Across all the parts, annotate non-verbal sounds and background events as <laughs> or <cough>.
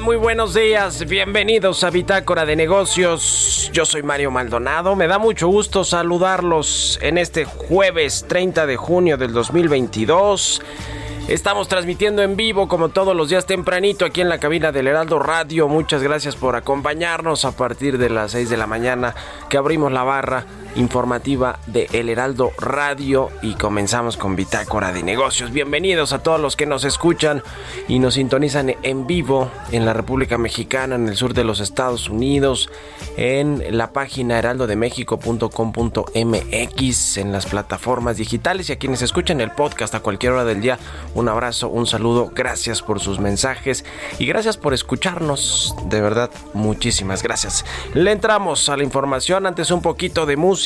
Muy buenos días. Bienvenidos a Bitácora de Negocios. Yo soy Mario Maldonado. Me da mucho gusto saludarlos en este jueves 30 de junio del 2022. Estamos transmitiendo en vivo como todos los días tempranito aquí en la cabina del Heraldo Radio. Muchas gracias por acompañarnos a partir de las 6 de la mañana que abrimos la barra informativa de El Heraldo Radio y comenzamos con Bitácora de Negocios. Bienvenidos a todos los que nos escuchan y nos sintonizan en vivo en la República Mexicana, en el sur de los Estados Unidos, en la página heraldodemexico.com.mx, en las plataformas digitales y a quienes escuchan el podcast a cualquier hora del día, un abrazo, un saludo, gracias por sus mensajes y gracias por escucharnos, de verdad, muchísimas gracias. Le entramos a la información, antes un poquito de música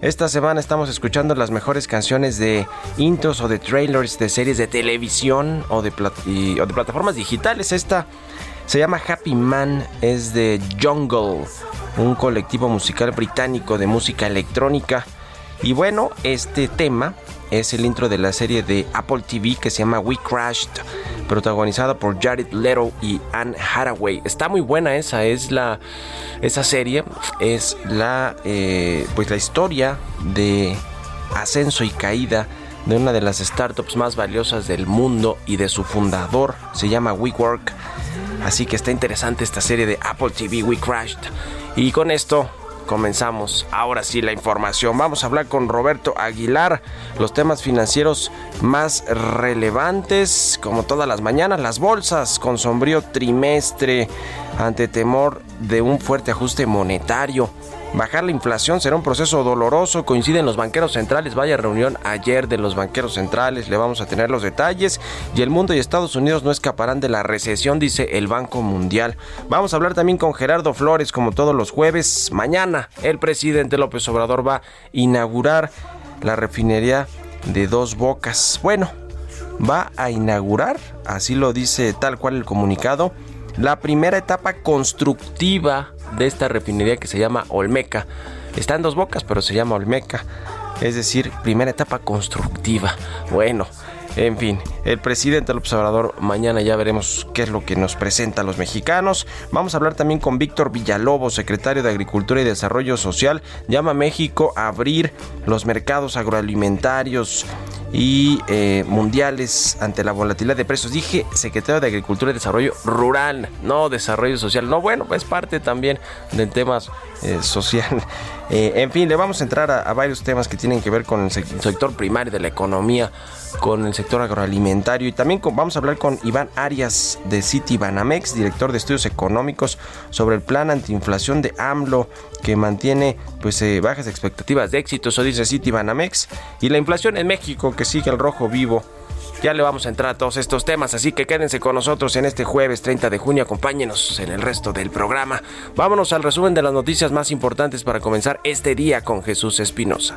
esta semana estamos escuchando las mejores canciones de intros o de trailers de series de televisión o de, o de plataformas digitales. Esta se llama Happy Man, es de Jungle, un colectivo musical británico de música electrónica. Y bueno, este tema es el intro de la serie de Apple TV que se llama We Crashed, protagonizada por Jared Leto y Anne Hathaway. Está muy buena esa, es la esa serie es la eh, pues la historia de ascenso y caída de una de las startups más valiosas del mundo y de su fundador, se llama WeWork. Así que está interesante esta serie de Apple TV We Crashed. Y con esto comenzamos ahora sí la información. Vamos a hablar con Roberto Aguilar, los temas financieros más relevantes, como todas las mañanas, las bolsas con sombrío trimestre ante temor de un fuerte ajuste monetario. Bajar la inflación será un proceso doloroso, coinciden los banqueros centrales, vaya reunión ayer de los banqueros centrales, le vamos a tener los detalles y el mundo y Estados Unidos no escaparán de la recesión, dice el Banco Mundial. Vamos a hablar también con Gerardo Flores, como todos los jueves. Mañana el presidente López Obrador va a inaugurar la refinería de dos bocas. Bueno, va a inaugurar, así lo dice tal cual el comunicado, la primera etapa constructiva de esta refinería que se llama Olmeca. Está en dos bocas, pero se llama Olmeca. Es decir, primera etapa constructiva. Bueno, en fin, el presidente López Obrador, mañana ya veremos qué es lo que nos presenta a los mexicanos. Vamos a hablar también con Víctor Villalobos, secretario de Agricultura y Desarrollo Social. Llama a México a abrir los mercados agroalimentarios y eh, mundiales ante la volatilidad de precios. Dije secretario de Agricultura y Desarrollo Rural, no Desarrollo Social. No, bueno, es parte también del tema eh, social. <laughs> Eh, en fin, le vamos a entrar a, varios temas que tienen que ver con el sector primario de la economía, con el sector agroalimentario y también vamos a hablar con Iván Arias de City Banamex, director de estudios económicos sobre el plan antiinflación de AMLO que mantiene pues bajas expectativas de éxito, eso dice City Banamex y la inflación en México que sigue el rojo vivo. Ya le vamos a entrar a todos estos temas, así que quédense con nosotros en este jueves 30 de junio, acompáñenos en el resto del programa. Vámonos al resumen de las noticias más importantes para comenzar este día con Jesús Espinosa.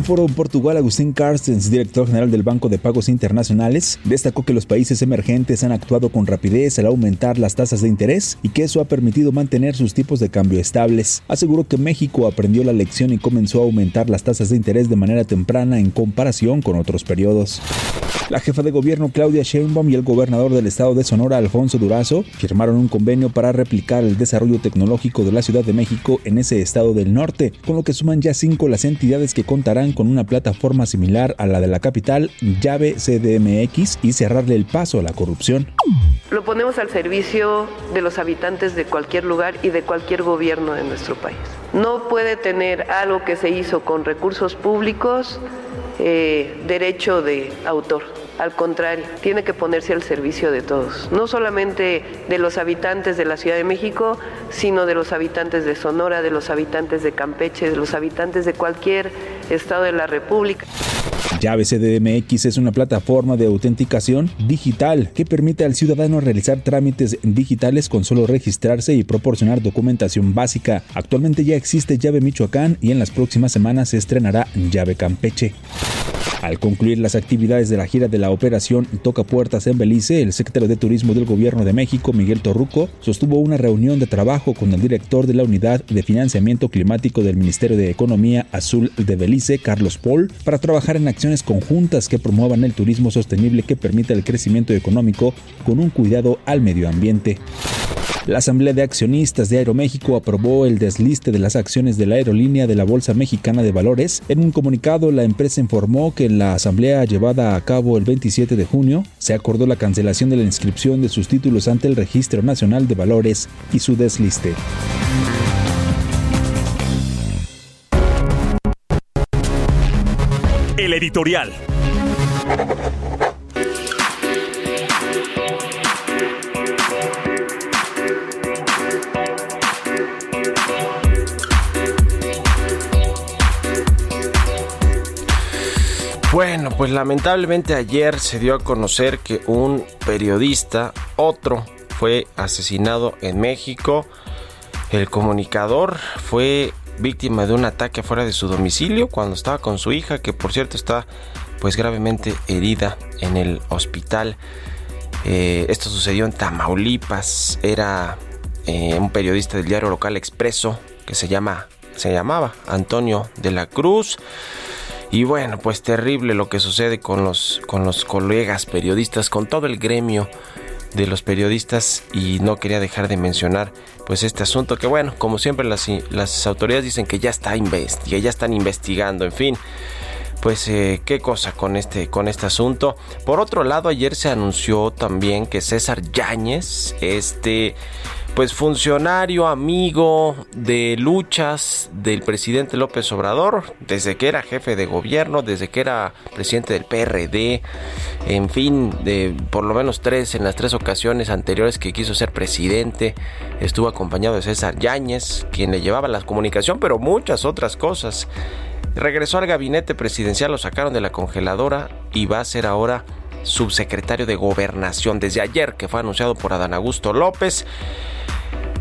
Un foro en Portugal, Agustín Carstens, director general del Banco de Pagos Internacionales, destacó que los países emergentes han actuado con rapidez al aumentar las tasas de interés y que eso ha permitido mantener sus tipos de cambio estables. Aseguró que México aprendió la lección y comenzó a aumentar las tasas de interés de manera temprana en comparación con otros periodos. La jefa de gobierno Claudia Sheinbaum y el gobernador del estado de Sonora Alfonso Durazo firmaron un convenio para replicar el desarrollo tecnológico de la Ciudad de México en ese estado del norte, con lo que suman ya cinco las entidades que contarán con una plataforma similar a la de la capital, llave CDMX, y cerrarle el paso a la corrupción. Lo ponemos al servicio de los habitantes de cualquier lugar y de cualquier gobierno de nuestro país. No puede tener algo que se hizo con recursos públicos eh, derecho de autor. Al contrario, tiene que ponerse al servicio de todos, no solamente de los habitantes de la Ciudad de México, sino de los habitantes de Sonora, de los habitantes de Campeche, de los habitantes de cualquier estado de la República. Llave CDMX es una plataforma de autenticación digital que permite al ciudadano realizar trámites digitales con solo registrarse y proporcionar documentación básica. Actualmente ya existe Llave Michoacán y en las próximas semanas se estrenará Llave Campeche. Al concluir las actividades de la gira de la operación Toca Puertas en Belice, el secretario de Turismo del Gobierno de México, Miguel Torruco, sostuvo una reunión de trabajo con el director de la Unidad de Financiamiento Climático del Ministerio de Economía Azul de Belice, Carlos Paul, para trabajar en acciones conjuntas que promuevan el turismo sostenible que permita el crecimiento económico con un cuidado al medio ambiente. La Asamblea de Accionistas de Aeroméxico aprobó el desliste de las acciones de la aerolínea de la Bolsa Mexicana de Valores. En un comunicado, la empresa informó que en la asamblea llevada a cabo el 27 de junio se acordó la cancelación de la inscripción de sus títulos ante el Registro Nacional de Valores y su desliste. El editorial. Bueno, pues lamentablemente ayer se dio a conocer que un periodista, otro, fue asesinado en México. El comunicador fue víctima de un ataque fuera de su domicilio cuando estaba con su hija, que por cierto está pues gravemente herida en el hospital. Eh, esto sucedió en Tamaulipas. Era eh, un periodista del diario local Expreso que se llama, se llamaba Antonio de la Cruz. Y bueno, pues terrible lo que sucede con los, con los colegas periodistas, con todo el gremio de los periodistas y no quería dejar de mencionar pues este asunto que bueno, como siempre las, las autoridades dicen que ya está que ya están investigando, en fin. pues eh, qué cosa con este con este asunto. Por otro lado, ayer se anunció también que César Yáñez, este pues funcionario amigo de luchas del presidente López Obrador, desde que era jefe de gobierno, desde que era presidente del PRD, en fin, de por lo menos tres en las tres ocasiones anteriores que quiso ser presidente, estuvo acompañado de César Yáñez, quien le llevaba la comunicación, pero muchas otras cosas. Regresó al gabinete presidencial, lo sacaron de la congeladora y va a ser ahora subsecretario de Gobernación desde ayer que fue anunciado por Adán Augusto López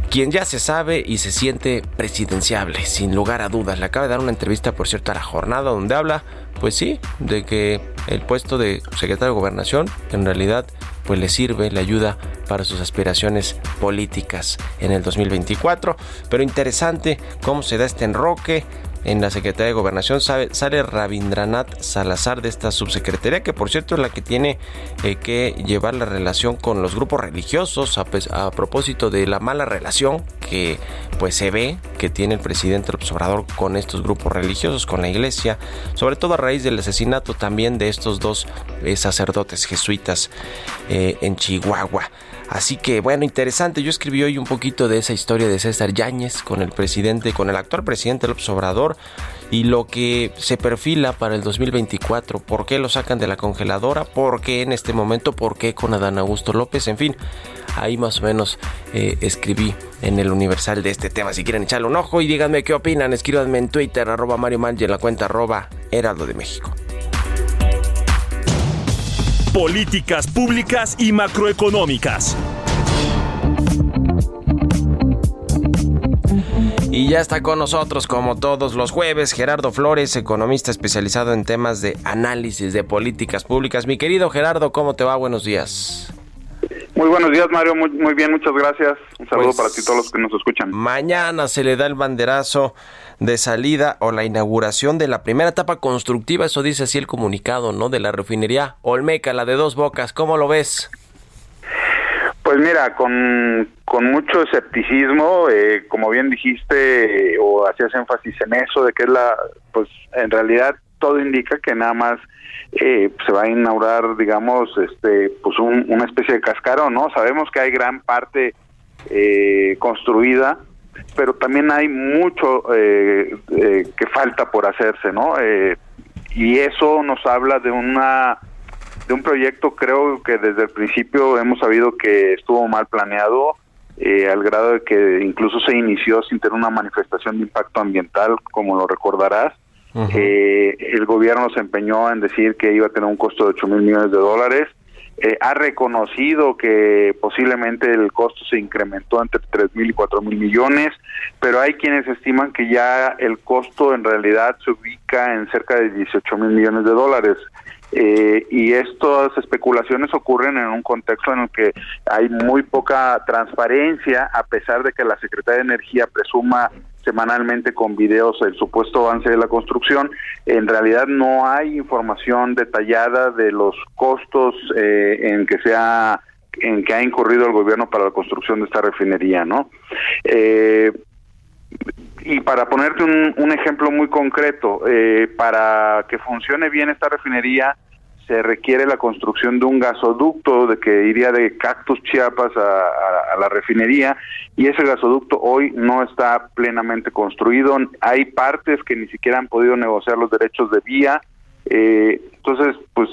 quien ya se sabe y se siente presidenciable, sin lugar a dudas. Le acaba de dar una entrevista, por cierto, a la jornada donde habla, pues sí, de que el puesto de secretario de gobernación en realidad pues le sirve, le ayuda para sus aspiraciones políticas en el 2024. Pero interesante cómo se da este enroque en la Secretaría de Gobernación sale Rabindranath Salazar de esta subsecretaría, que por cierto es la que tiene eh, que llevar la relación con los grupos religiosos a, propósito de la mala relación que pues se ve que tiene el presidente Obrador con estos grupos religiosos, con la iglesia, sobre todo a raíz del asesinato también de estos dos eh, sacerdotes jesuitas eh, en Chihuahua. Así que bueno, interesante. Yo escribí hoy un poquito de esa historia de César Yáñez con el presidente, con el actual presidente López Obrador y lo que se perfila para el 2024. ¿Por qué lo sacan de la congeladora? ¿Por qué en este momento? ¿Por qué con Adán Augusto López? En fin, ahí más o menos eh, escribí en el Universal de este tema. Si quieren echarle un ojo y díganme qué opinan, escríbanme en Twitter, arroba Mario Manji, en la cuenta arroba Heraldo de México políticas públicas y macroeconómicas. Y ya está con nosotros, como todos los jueves, Gerardo Flores, economista especializado en temas de análisis de políticas públicas. Mi querido Gerardo, ¿cómo te va? Buenos días. Muy buenos días, Mario. Muy, muy bien, muchas gracias. Un saludo pues, para ti todos los que nos escuchan. Mañana se le da el banderazo de salida o la inauguración de la primera etapa constructiva, eso dice así el comunicado, ¿no? De la refinería Olmeca, la de dos bocas. ¿Cómo lo ves? Pues mira, con, con mucho escepticismo, eh, como bien dijiste, o hacías énfasis en eso, de que es la, pues en realidad todo indica que nada más eh, se va a inaugurar, digamos, este, pues una especie de cascarón, ¿no? Sabemos que hay gran parte eh, construida, pero también hay mucho eh, que falta por hacerse, ¿no? y eso nos habla de una de un proyecto, creo que desde el principio hemos sabido que estuvo mal planeado. al grado de que incluso se inició sin tener una manifestación de impacto ambiental, como lo recordarás, eh, el gobierno se empeñó en decir que iba a tener un costo de 8 mil millones de dólares. Eh, ha reconocido que posiblemente el costo se incrementó entre 3 mil y 4 mil millones, pero hay quienes estiman que ya el costo en realidad se ubica en cerca de 18 mil millones de dólares. Eh, y estas especulaciones ocurren en un contexto en el que hay muy poca transparencia, a pesar de que la Secretaría de Energía presuma semanalmente con videos el supuesto avance de la construcción. En realidad no hay información detallada de los costos eh, en que se ha en que ha incurrido el gobierno para la construcción de esta refinería, ¿no? Eh, y para ponerte un, ejemplo muy concreto, eh, para que funcione bien esta refinería, se requiere la construcción de un gasoducto de que iría de Cactus Chiapas a, la refinería y ese gasoducto hoy no está plenamente construido. Hay partes que ni siquiera han podido negociar los derechos de vía. Eh, entonces, pues,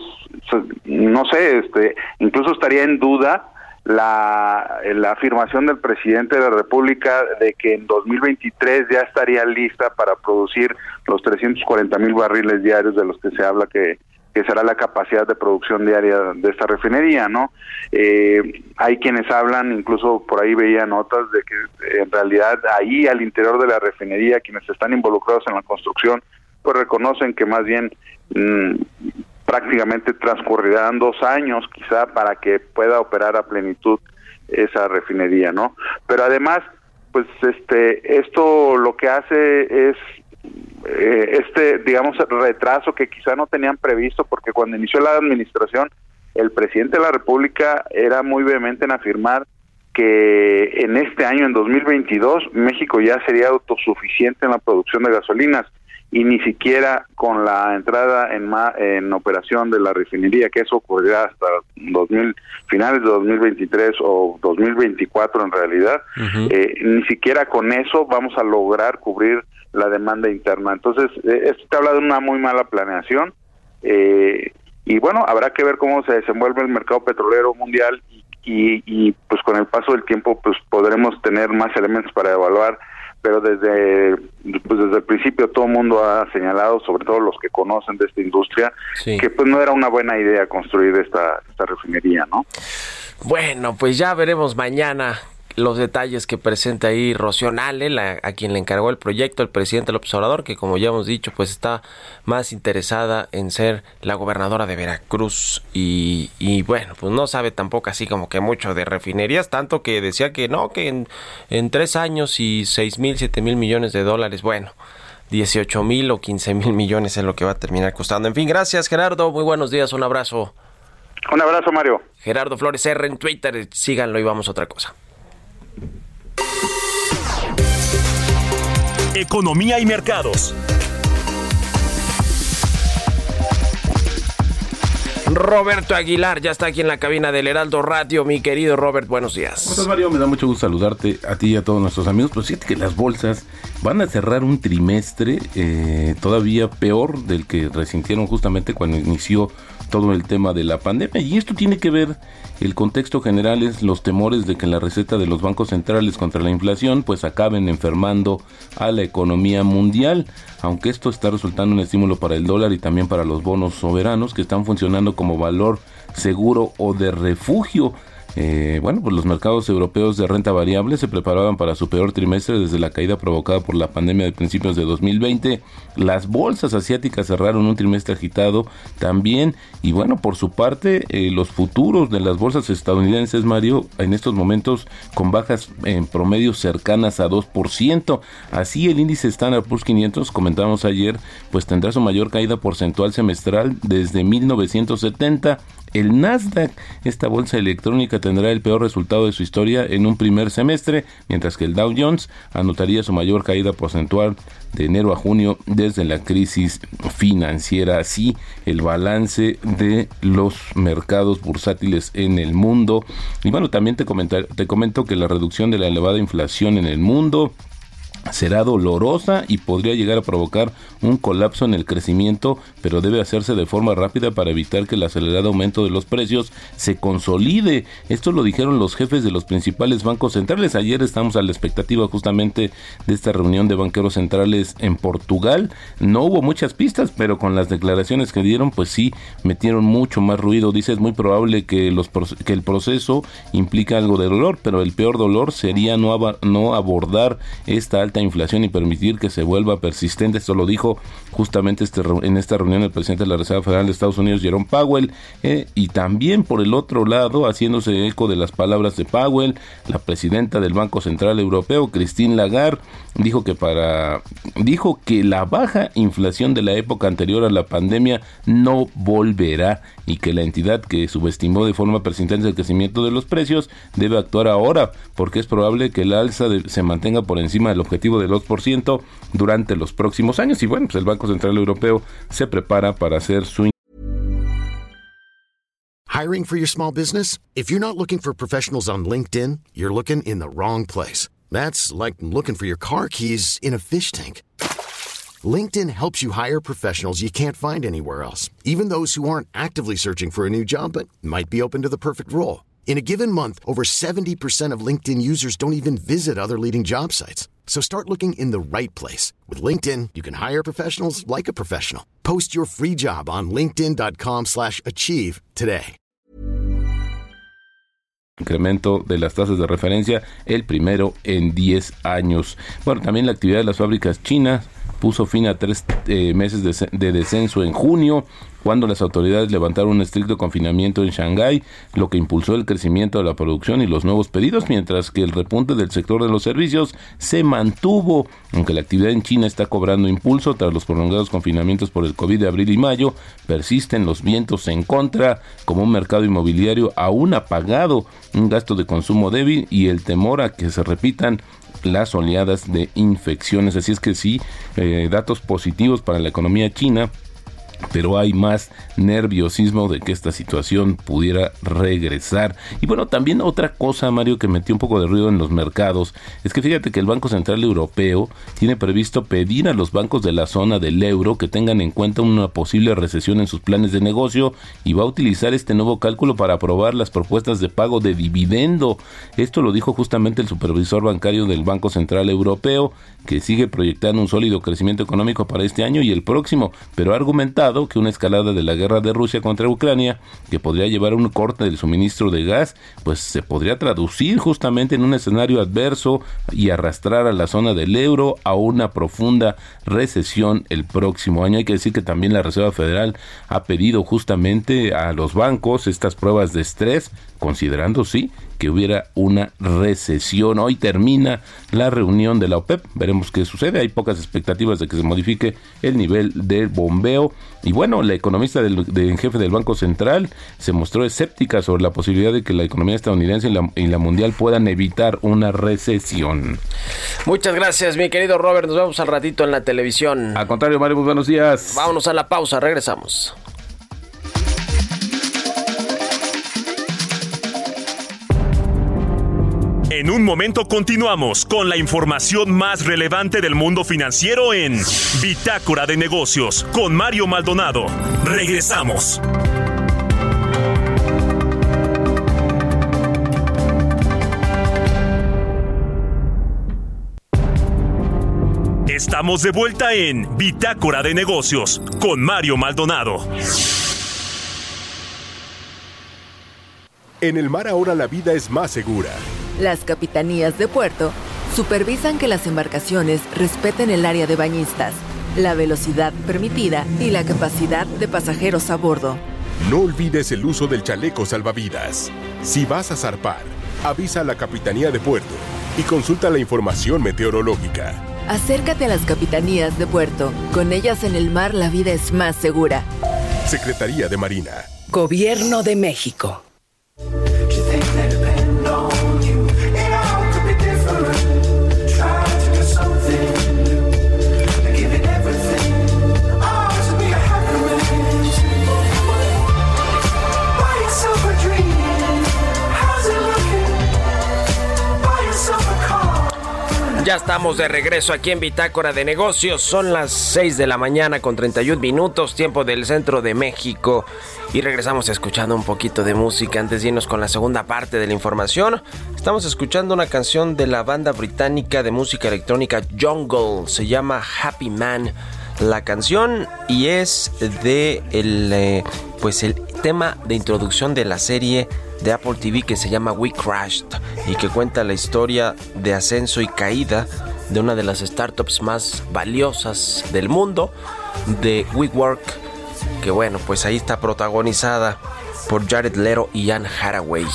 no sé, este, incluso estaría en duda la, la afirmación del presidente de la República de que en 2023 ya estaría lista para producir los 340 mil barriles diarios de los que se habla que, que será la capacidad de producción diaria de esta refinería, ¿no? Eh, hay quienes hablan, incluso por ahí veía notas de que en realidad ahí al interior de la refinería, quienes están involucrados en la construcción, pues reconocen que más bien mm, prácticamente transcurrirán dos años quizá para que pueda operar a plenitud esa refinería, ¿no? Pero además, pues este, esto lo que hace es eh, este, digamos, retraso que quizá no tenían previsto, porque cuando inició la administración, el presidente de la República era muy vehemente en afirmar que en este año, en 2022, México ya sería autosuficiente en la producción de gasolinas. y ni siquiera con la entrada en, en operación de la refinería, que eso ocurrirá hasta 2000, finales de 2023 o 2024 en realidad, eh, ni siquiera con eso vamos a lograr cubrir la demanda interna. Entonces, eh, esto te habla de una muy mala planeación. Eh, y bueno, habrá que ver cómo se desenvuelve el mercado petrolero mundial y, y, pues con el paso del tiempo pues podremos tener más elementos para evaluar pero desde pues desde el principio todo el mundo ha señalado, sobre todo los que conocen de esta industria, que pues no era una buena idea construir esta, esta refinería, ¿no? Bueno, pues ya veremos mañana los detalles que presenta ahí Rocío Nale, a quien le encargó el proyecto, el presidente López Obrador, que como ya hemos dicho, pues está más interesada en ser la gobernadora de Veracruz y, y bueno, pues no sabe tampoco así como que mucho de refinerías, tanto que decía que no, que en, en tres años y seis mil, siete mil millones de dólares, bueno. 18 mil o 15 mil millones es lo que va a terminar costando. En fin, gracias Gerardo, muy buenos días, un abrazo. Un abrazo Mario. Gerardo Flores R en Twitter, síganlo y vamos a otra cosa. Economía y mercados. Roberto Aguilar ya está aquí en la cabina del Heraldo Radio. Mi querido Robert, buenos días. ¿Cómo estás, Mario? Me da mucho gusto saludarte a ti y a todos nuestros amigos. Pues fíjate que las bolsas van a cerrar un trimestre eh, todavía peor del que resintieron justamente cuando inició todo el tema de la pandemia. Y esto tiene que ver, el contexto general es los temores de que la receta de los bancos centrales contra la inflación pues acaben enfermando a la economía mundial, aunque esto está resultando un estímulo para el dólar y también para los bonos soberanos que están funcionando como valor seguro o de refugio eh, bueno, pues los mercados europeos de renta variable se preparaban para su peor trimestre desde la caída provocada por la pandemia de principios de 2020. Las bolsas asiáticas cerraron un trimestre agitado también. Y bueno, por su parte, eh, los futuros de las bolsas estadounidenses, Mario, en estos momentos con bajas en promedio cercanas a 2%. Así el índice Standard Poor's 500, comentamos ayer, pues tendrá su mayor caída porcentual semestral desde 1970 el Nasdaq, esta bolsa electrónica, tendrá el peor resultado de su historia en un primer semestre, mientras que el Dow Jones anotaría su mayor caída porcentual de enero a junio desde la crisis financiera. Así, el balance de los mercados bursátiles en el mundo. Y bueno, también te, te comento que la reducción de la elevada inflación en el mundo será dolorosa y podría llegar a provocar un colapso en el crecimiento, pero debe hacerse de forma rápida para evitar que el acelerado aumento de los precios se consolide. Esto lo dijeron los jefes de los principales bancos centrales. Ayer estamos a la expectativa justamente de esta reunión de banqueros centrales en Portugal. No hubo muchas pistas, pero con las declaraciones que dieron, pues sí, metieron mucho más ruido. Dice, es muy probable que, el proceso implica algo de dolor, pero el peor dolor sería no abordar esta alta inflación y permitir que se vuelva persistente. Esto lo dijo justamente este, en esta reunión el presidente de la Reserva Federal de Estados Unidos, Jerome Powell, eh, y también por el otro lado, haciéndose eco de las palabras de Powell, la presidenta del Banco Central Europeo, Christine Lagarde, dijo que para dijo que la baja inflación de la época anterior a la pandemia no volverá y que la entidad que subestimó de forma persistente el crecimiento de los precios debe actuar ahora porque es probable que el alza se mantenga por encima del objetivo del 2% durante los próximos años. Y bueno, pues el Banco Central Europeo se prepara para hacer su Hiring for your small business? If you're not looking for professionals on LinkedIn, you're looking in the wrong place. That's like looking for your car keys in a fish tank. LinkedIn helps you hire professionals you can't find anywhere else, even those who aren't actively searching for a new job but might be open to the perfect role. In a given month, over 70% of LinkedIn users don't even visit other leading job sites. So start looking in the right place. With LinkedIn, you can hire professionals like a professional. Post your free job on linkedin.com slash achieve today. Incremento de las tasas de referencia, el primero en 10 años. Bueno, también la actividad de las fábricas chinas puso fin a tres eh, meses de, de, descenso en junio. cuando las autoridades levantaron un estricto confinamiento en Shanghái, lo que impulsó el crecimiento de la producción y los nuevos pedidos, mientras que el repunte del sector de los servicios se mantuvo, aunque la actividad en China está cobrando impulso tras los prolongados confinamientos por el COVID de abril y mayo, persisten los vientos en contra, como un mercado inmobiliario aún apagado, un gasto de consumo débil y el temor a que se repitan las oleadas de infecciones. Así es que sí, eh, datos positivos para la economía china pero hay más nerviosismo de que esta situación pudiera regresar. Y bueno, también otra cosa, Mario, que metió un poco de ruido en los mercados, es que fíjate que el Banco Central Europeo tiene previsto pedir a los bancos de la zona del euro que tengan en cuenta una posible recesión en sus planes de negocio y va a utilizar este nuevo cálculo para aprobar las propuestas de pago de dividendo. Esto lo dijo justamente el supervisor bancario del Banco Central Europeo, que sigue proyectando un sólido crecimiento económico para este año y el próximo, pero ha que una escalada de la guerra de Rusia contra Ucrania, que podría llevar a un corte del suministro de gas, pues se podría traducir justamente en un escenario adverso y arrastrar a la zona del euro a una profunda recesión el próximo año. Hay que decir que también la Reserva Federal ha pedido justamente a los bancos estas pruebas de estrés, considerando sí que hubiera una recesión. Hoy termina la reunión de la OPEP, veremos qué sucede. Hay pocas expectativas de que se modifique el nivel de bombeo. Y bueno, la economista del, jefe del Banco Central se mostró escéptica sobre la posibilidad de que la economía estadounidense y la, y la mundial puedan evitar una recesión. Muchas gracias, mi querido Robert. Nos vemos al ratito en la televisión. Al contrario, Mario, muy buenos días. Vámonos a la pausa, regresamos. En un momento continuamos con la información más relevante del mundo financiero en Bitácora de Negocios con Mario Maldonado. Regresamos. Estamos de vuelta en Bitácora de Negocios con Mario Maldonado. En el mar ahora la vida es más segura. Las capitanías de puerto supervisan que las embarcaciones respeten el área de bañistas, la velocidad permitida y la capacidad de pasajeros a bordo. No olvides el uso del chaleco salvavidas. Si vas a zarpar, avisa a la Capitanía de Puerto y consulta la información meteorológica. Acércate a las capitanías de puerto. Con ellas en el mar la vida es más segura. Secretaría de Marina. Gobierno de México. Ya estamos de regreso aquí en Bitácora de Negocios. Son las 6 de la mañana con 31 minutos, tiempo del centro de México. Y regresamos escuchando un poquito de música antes de irnos con la segunda parte de la información. Estamos escuchando una canción de la banda británica de música electrónica Jungle. Se llama Happy Man la canción y es de el, eh, pues el tema de introducción de la serie de Apple TV que se llama We Crashed y que cuenta la historia de ascenso y caída de una de las startups más valiosas del mundo, de WeWork, que bueno, pues ahí está protagonizada por Jared Leto y Anne Haraway,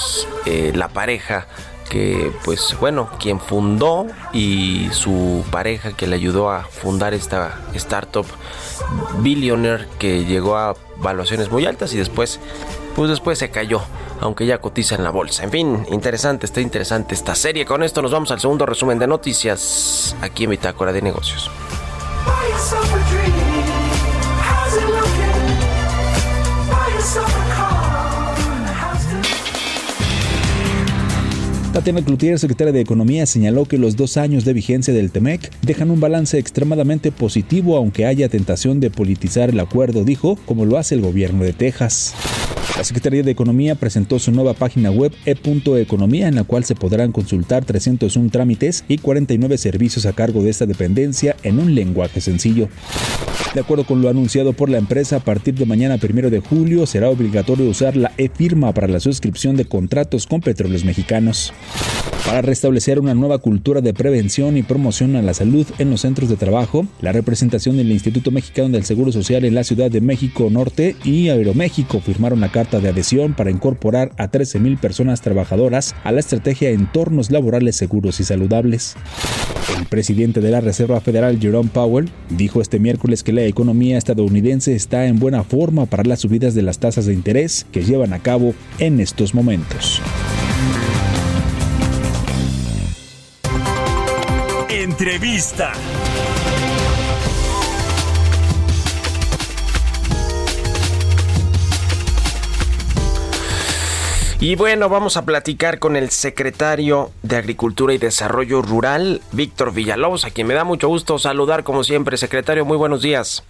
eh, la pareja que pues bueno, quien fundó y su pareja que le ayudó a fundar esta startup billionaire que llegó a valuaciones muy altas y después pues después se cayó, aunque ya cotiza en la bolsa. En fin, interesante, está interesante esta serie. Con esto nos vamos al segundo resumen de noticias aquí en Bitácora de Negocios. Tatiana Cloutier, secretaria de Economía, señaló que los dos años de vigencia del TEMEC dejan un balance extremadamente positivo, aunque haya tentación de politizar el acuerdo, dijo, como lo hace el gobierno de Texas. La Secretaría de Economía presentó su nueva página web e.economía en la cual se podrán consultar 301 trámites y 49 servicios a cargo de esta dependencia en un lenguaje sencillo. De acuerdo con lo anunciado por la empresa, a partir de mañana primero de julio será obligatorio usar la e-firma para la suscripción de contratos con petróleos mexicanos. Para restablecer una nueva cultura de prevención y promoción a la salud en los centros de trabajo, la representación del Instituto Mexicano del Seguro Social en la Ciudad de México Norte y Aeroméxico firmaron la carta de adhesión para incorporar a 13.000 personas trabajadoras a la estrategia Entornos Laborales Seguros y Saludables. El presidente de la Reserva Federal, Jerome Powell, dijo este miércoles que la economía estadounidense está en buena forma para las subidas de las tasas de interés que llevan a cabo en estos momentos. Entrevista. Y bueno, vamos a platicar con el secretario de Agricultura y Desarrollo Rural, Víctor Villalobos, a quien me da mucho gusto saludar como siempre. Secretario, muy buenos días.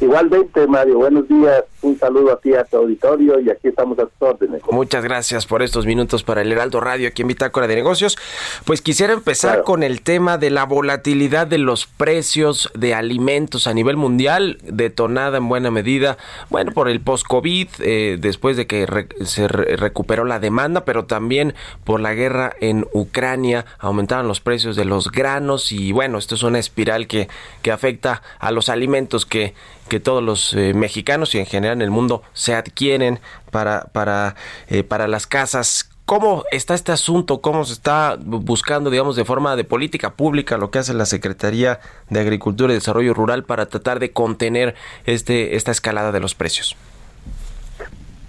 Igualmente, Mario, buenos días. Un saludo a ti, a tu auditorio, y aquí estamos a tus órdenes. Muchas gracias por estos minutos para el Heraldo Radio aquí en Bitácora de Negocios. Pues quisiera empezar con el tema de la volatilidad de los precios de alimentos a nivel mundial, detonada en buena medida, bueno, por el post-COVID, eh, después de que se recuperó la demanda, pero también por la guerra en Ucrania, aumentaron los precios de los granos y bueno, esto es una espiral que, que afecta a los alimentos que que todos los eh, mexicanos y en general en el mundo se adquieren para, para, eh, para las casas. ¿Cómo está este asunto? ¿Cómo se está buscando, digamos, de forma de política pública lo que hace la Secretaría de Agricultura y Desarrollo Rural para tratar de contener este, esta escalada de los precios?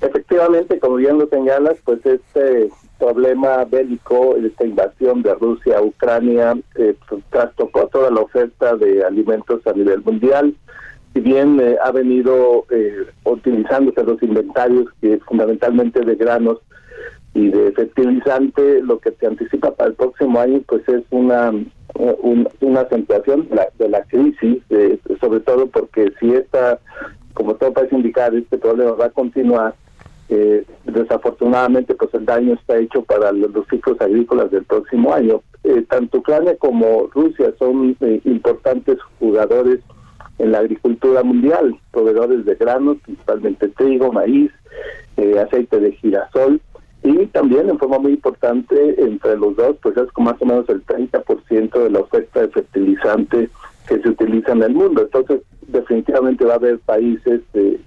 Efectivamente, como bien lo señalas, pues este problema bélico, esta invasión de Rusia a Ucrania, eh, pues, trastocó toda la oferta de alimentos a nivel mundial si bien eh, ha venido eh, utilizándose los inventarios que fundamentalmente de granos y de fertilizante, lo que se anticipa para el próximo año pues es una una acentuación de la, de la crisis, sobre todo porque si esta, como todo parece indicar, este problema va a continuar, eh, desafortunadamente pues el daño está hecho para los, ciclos agrícolas del próximo año. tanto Ucrania como Rusia son importantes jugadores en la agricultura mundial, proveedores de granos, principalmente trigo, maíz, eh, aceite de girasol y también en forma muy importante entre los dos, pues es como más o menos el 30% de la oferta de fertilizante que se utiliza en el mundo. Entonces, definitivamente va a haber países,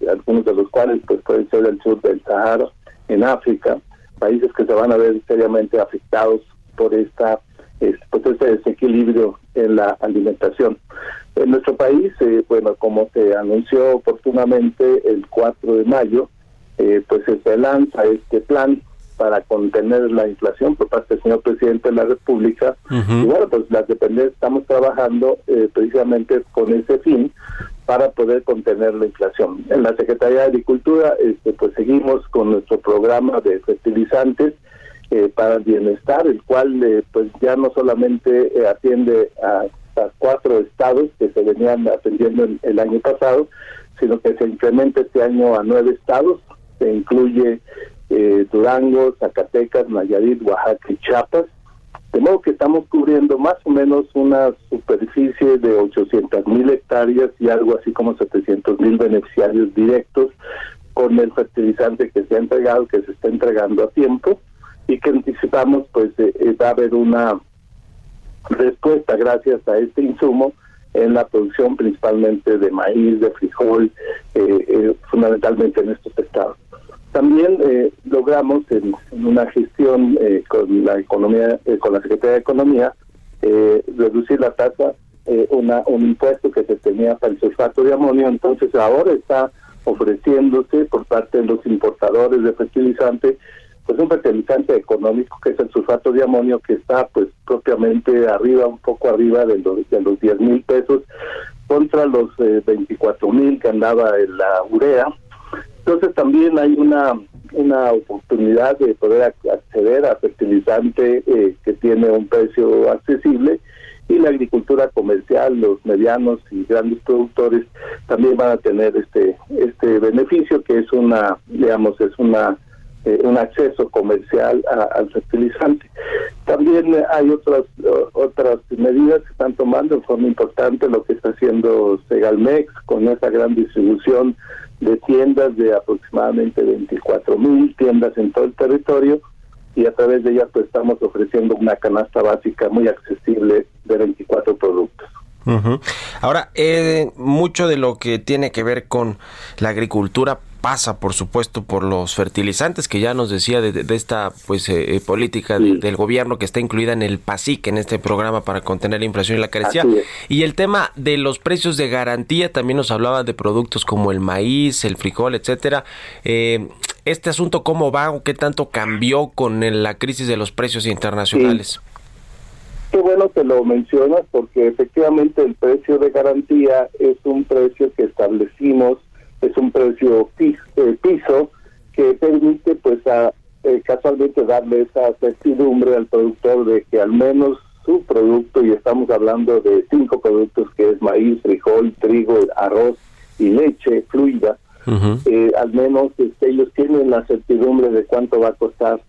algunos de los cuales pues pueden ser del sur del Sahara, en África, países que se van a ver seriamente afectados por esta pues este desequilibrio en la alimentación. En nuestro país, eh, bueno, como se anunció oportunamente el 4 de mayo, eh, pues se lanza este plan para contener la inflación por parte del señor presidente de la República. Y bueno, pues las dependencias estamos trabajando eh, precisamente con ese fin para poder contener la inflación. En la Secretaría de Agricultura, este, pues seguimos con nuestro programa de fertilizantes para el bienestar, el cual pues ya no solamente atiende a cuatro estados que se venían atendiendo el, año pasado, sino que se incrementa este año a nueve estados, se incluye eh, Durango, Zacatecas, Nayarit, Oaxaca y Chiapas, de modo que estamos cubriendo más o menos una superficie de 800 mil hectáreas y algo así como 700 mil beneficiarios directos con el fertilizante que se ha entregado, que se está entregando a tiempo y que anticipamos pues eh, va a haber una respuesta gracias a este insumo en la producción principalmente de maíz, de frijol, eh, eh, fundamentalmente en estos estados. También eh, logramos en, una gestión con la economía, con la Secretaría de Economía, reducir la tasa, una, un impuesto que se tenía para el sulfato de amonio, entonces ahora está ofreciéndose por parte de los importadores de fertilizantes pues un fertilizante económico que es el sulfato de amonio que está pues propiamente arriba, un poco arriba de los, de los 10 mil pesos contra los eh, 24 mil que andaba en la urea. Entonces también hay una, una oportunidad de poder acceder a fertilizante eh, que tiene un precio accesible y la agricultura comercial, los medianos y grandes productores también van a tener este este beneficio que es una digamos es una eh, un acceso comercial al fertilizante. También hay otras otras medidas que están tomando en forma importante lo que está haciendo Segalmex con esa gran distribución de tiendas de aproximadamente 24 mil tiendas en todo el territorio y a través de ellas pues estamos ofreciendo una canasta básica muy accesible de 24 productos. Ahora, eh, mucho de lo que tiene que ver con la agricultura pasa, por supuesto, por los fertilizantes que ya nos decía de, esta pues eh, eh, política del gobierno que está incluida en el PASIC, en este programa para contener la inflación y la carencia. Y el tema de los precios de garantía, también nos hablaba de productos como el maíz, el frijol, etcétera. este asunto, ¿cómo va o qué tanto cambió con la crisis de los precios internacionales? Qué bueno que lo mencionas porque efectivamente el precio de garantía es un precio que establecimos, es un precio eh, piso que permite pues a, eh, casualmente darle esa certidumbre al productor de que al menos su producto, y estamos hablando de cinco productos que es maíz, frijol, trigo, arroz y leche fluida, eh, al menos este, ellos tienen la certidumbre de cuánto va a costar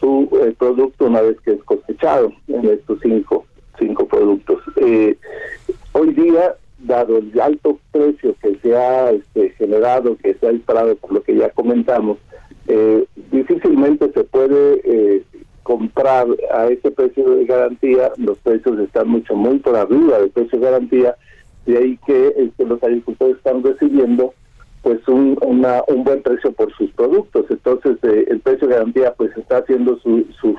su eh, producto una vez que es cosechado en estos cinco, cinco productos. Eh, hoy día, dado el alto precio que se ha este, generado, que se ha disparado por lo que ya comentamos, eh, difícilmente se puede comprar a ese precio de garantía, los precios están mucho, muy por arriba del precio de garantía, de ahí que este, los agricultores están recibiendo pues un, un buen precio por sus productos. Entonces eh, el precio de garantía pues está haciendo su, su,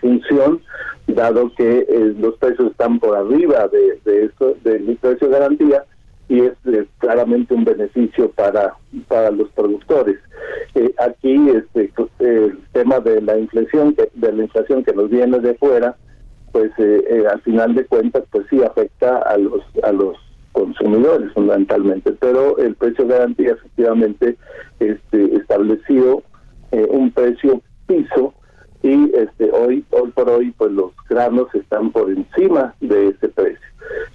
función, dado que eh, los precios están por arriba de, de eso, del precio de garantía y es eh, claramente un beneficio para para los productores. aquí este el tema de la inflación que, de la inflación que nos viene de fuera, pues al final de cuentas pues sí afecta a los a los consumidores fundamentalmente, pero el precio de garantía efectivamente este, estableció eh, un precio piso y este hoy hoy por hoy pues los granos están por encima de ese precio.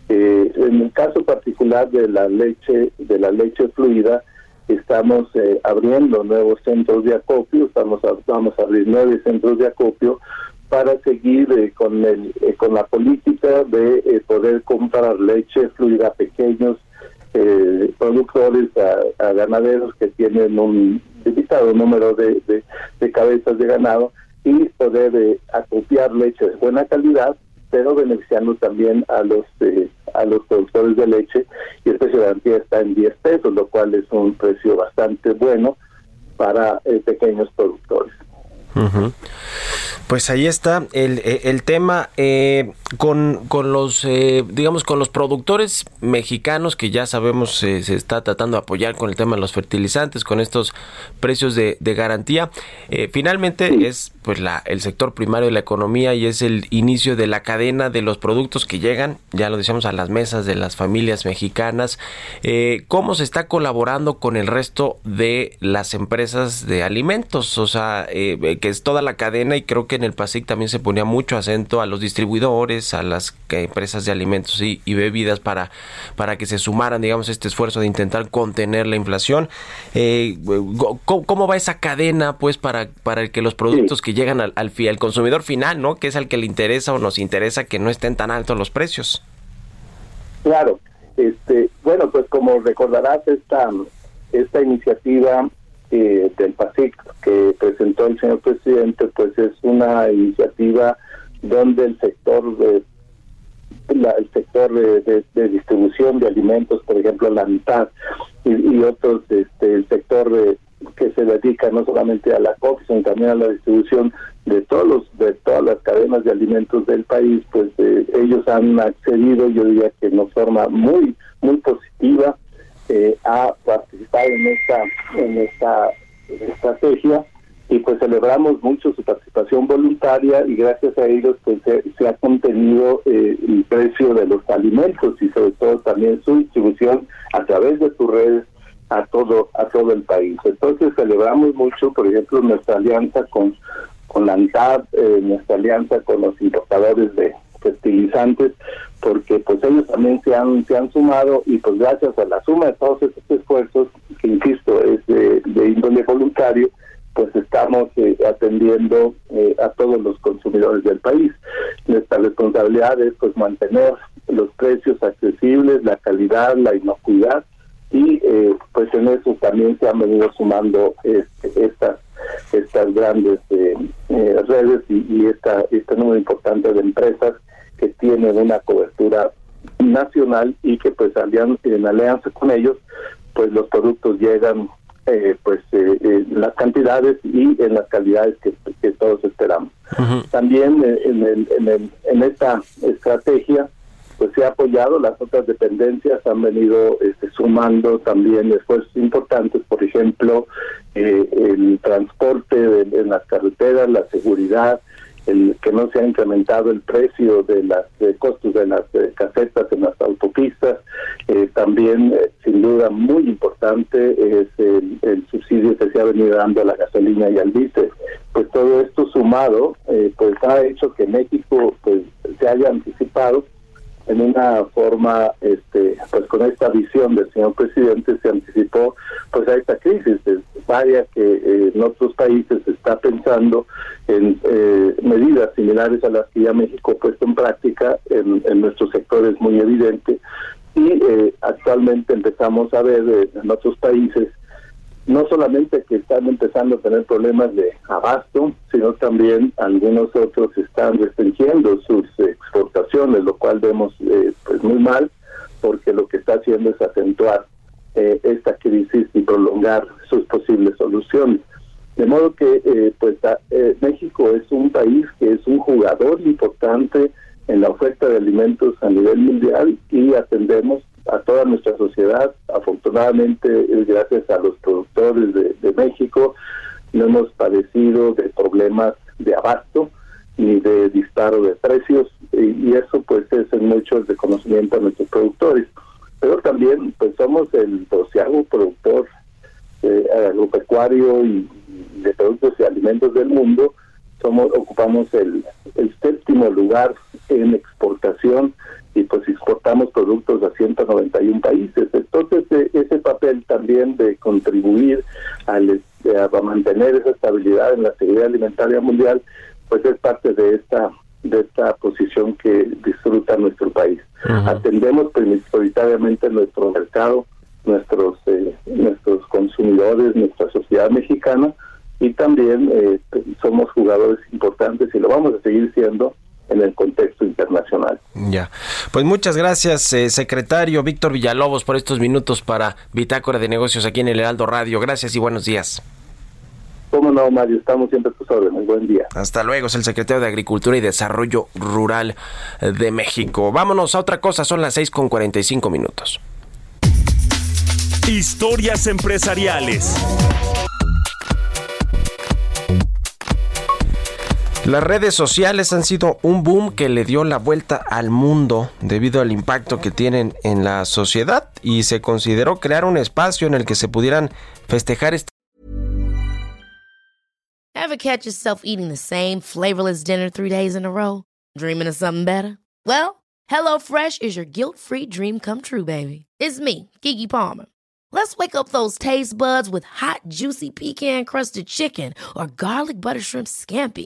Eh, en el caso particular de la leche de la leche fluida estamos eh, abriendo nuevos centros de acopio, estamos vamos a abrir nueve centros de acopio para seguir eh, con el eh, con la política de eh, poder comprar leche fluida a pequeños productores, a, ganaderos que tienen un limitado número de, de, cabezas de ganado y poder acopiar leche de buena calidad, pero beneficiando también a los a los productores de leche y el precio de garantía está en 10 pesos, lo cual es un precio bastante bueno para pequeños productores. Pues ahí está el, eh, el tema eh, con, con, los, eh, digamos, con los productores mexicanos que ya sabemos se está tratando de apoyar con el tema de los fertilizantes, con estos precios de, de garantía. finalmente es pues la, el sector primario de la economía y es el inicio de la cadena de los productos que llegan, ya lo decíamos, a las mesas de las familias mexicanas. ¿Cómo se está colaborando con el resto de las empresas de alimentos? O sea, que es toda la cadena y creo que en el PASIC también se ponía mucho acento a los distribuidores, a las empresas de alimentos y, bebidas para, para que se sumaran, digamos, este esfuerzo de intentar contener la inflación. Eh, ¿cómo, va esa cadena, pues, para, para que los productos que llegan al, al, al consumidor final, ¿no? Que es al que le interesa o nos interesa que no estén tan altos los precios. Claro, este, bueno, pues como recordarás esta esta iniciativa eh, del PASIC que presentó el señor presidente, pues es una iniciativa donde el sector de el sector de, distribución de alimentos, por ejemplo, la mitad y, otros, este, el sector de, que se dedica no solamente a la COP, sino también a la distribución de todos los, de todas las cadenas de alimentos del país, pues eh, ellos han accedido, yo diría que de forma muy muy positiva eh, a participar en esta en esta estrategia y pues celebramos mucho su participación voluntaria y gracias a ellos pues se, ha contenido eh, el precio de los alimentos y sobre todo también su distribución a través de sus redes a todo a todo el país. Entonces celebramos mucho por ejemplo nuestra alianza con con la ANTAD, eh, nuestra alianza con los importadores de fertilizantes porque pues ellos también se han, se han sumado y pues gracias a la suma de todos estos esfuerzos, que insisto, es de, índole voluntario, pues estamos eh, atendiendo eh, a todos los consumidores del país. Nuestra responsabilidad es pues mantener los precios accesibles, la calidad, la inocuidad y eh, pues en eso también se han venido sumando este, estas estas grandes redes y, y esta, este número importante de empresas que tienen una cobertura nacional y que pues en alianza con ellos pues los productos llegan eh, pues eh, en las cantidades y en las calidades que, todos esperamos. También eh, en, el, en, el, en esta estrategia pues se ha apoyado, las otras dependencias han venido este, sumando también esfuerzos importantes, por ejemplo, el transporte en las carreteras, la seguridad, el que no se ha incrementado el precio de las costos de las casetas en las autopistas. Eh, también, eh, sin duda, muy importante es el, subsidio que se ha venido dando a la gasolina y al diésel. Pues todo esto sumado, eh, pues ha hecho que México pues se haya anticipado en una forma, este, pues con esta visión del señor presidente se anticipó pues a esta crisis. Vaya que eh, en otros países se está pensando en eh, medidas similares a las que ya México ha puesto en práctica en, en nuestros sectores muy evidente y eh, actualmente empezamos a ver en otros países no solamente que están empezando a tener problemas de abasto, sino también algunos otros están restringiendo sus exportaciones, lo cual vemos eh, pues muy mal, porque lo que está haciendo es acentuar eh, esta crisis y prolongar sus posibles soluciones. De modo que eh, pues México es un país que es un jugador importante en la oferta de alimentos a nivel mundial y atendemos a toda nuestra sociedad. Afortunadamente, gracias a los productores de, México, no hemos padecido de problemas de abasto ni de disparo de precios y, eso pues es en mucho el reconocimiento a nuestros productores. Pero también pues somos el doceavo productor eh, agropecuario y de productos y alimentos del mundo. Somos ocupamos el, el séptimo lugar en exportación y pues exportamos productos a 191 países. Entonces e, ese papel también de contribuir al, a mantener esa estabilidad en la seguridad alimentaria mundial, pues es parte de esta de esta posición que disfruta nuestro país. Atendemos prioritariamente nuestro mercado, nuestros eh, nuestros consumidores, nuestra sociedad mexicana y también eh, somos jugadores importantes y lo vamos a seguir siendo en el contexto internacional. Ya, pues muchas gracias, eh, secretario Víctor Villalobos, por estos minutos para Bitácora de Negocios aquí en el Heraldo Radio. Gracias y buenos días. Cómo no, Mario, estamos siempre a tus órdenes. Buen día. Hasta luego, es el secretario de Agricultura y Desarrollo Rural de México. Vámonos a otra cosa, son las 6 con 45 minutos. Historias empresariales. Las redes sociales han sido un boom que le dio la vuelta al mundo debido al impacto que tienen en la sociedad y se consideró crear un espacio en el que se pudieran festejar este Ever catch yourself eating the same flavorless dinner three days in a row? Dreaming of something better? Well, HelloFresh is your guilt-free dream come true, baby. It's me, Kiki Palmer. Let's wake up those taste buds with hot, juicy pecan-crusted chicken or garlic butter shrimp scampi.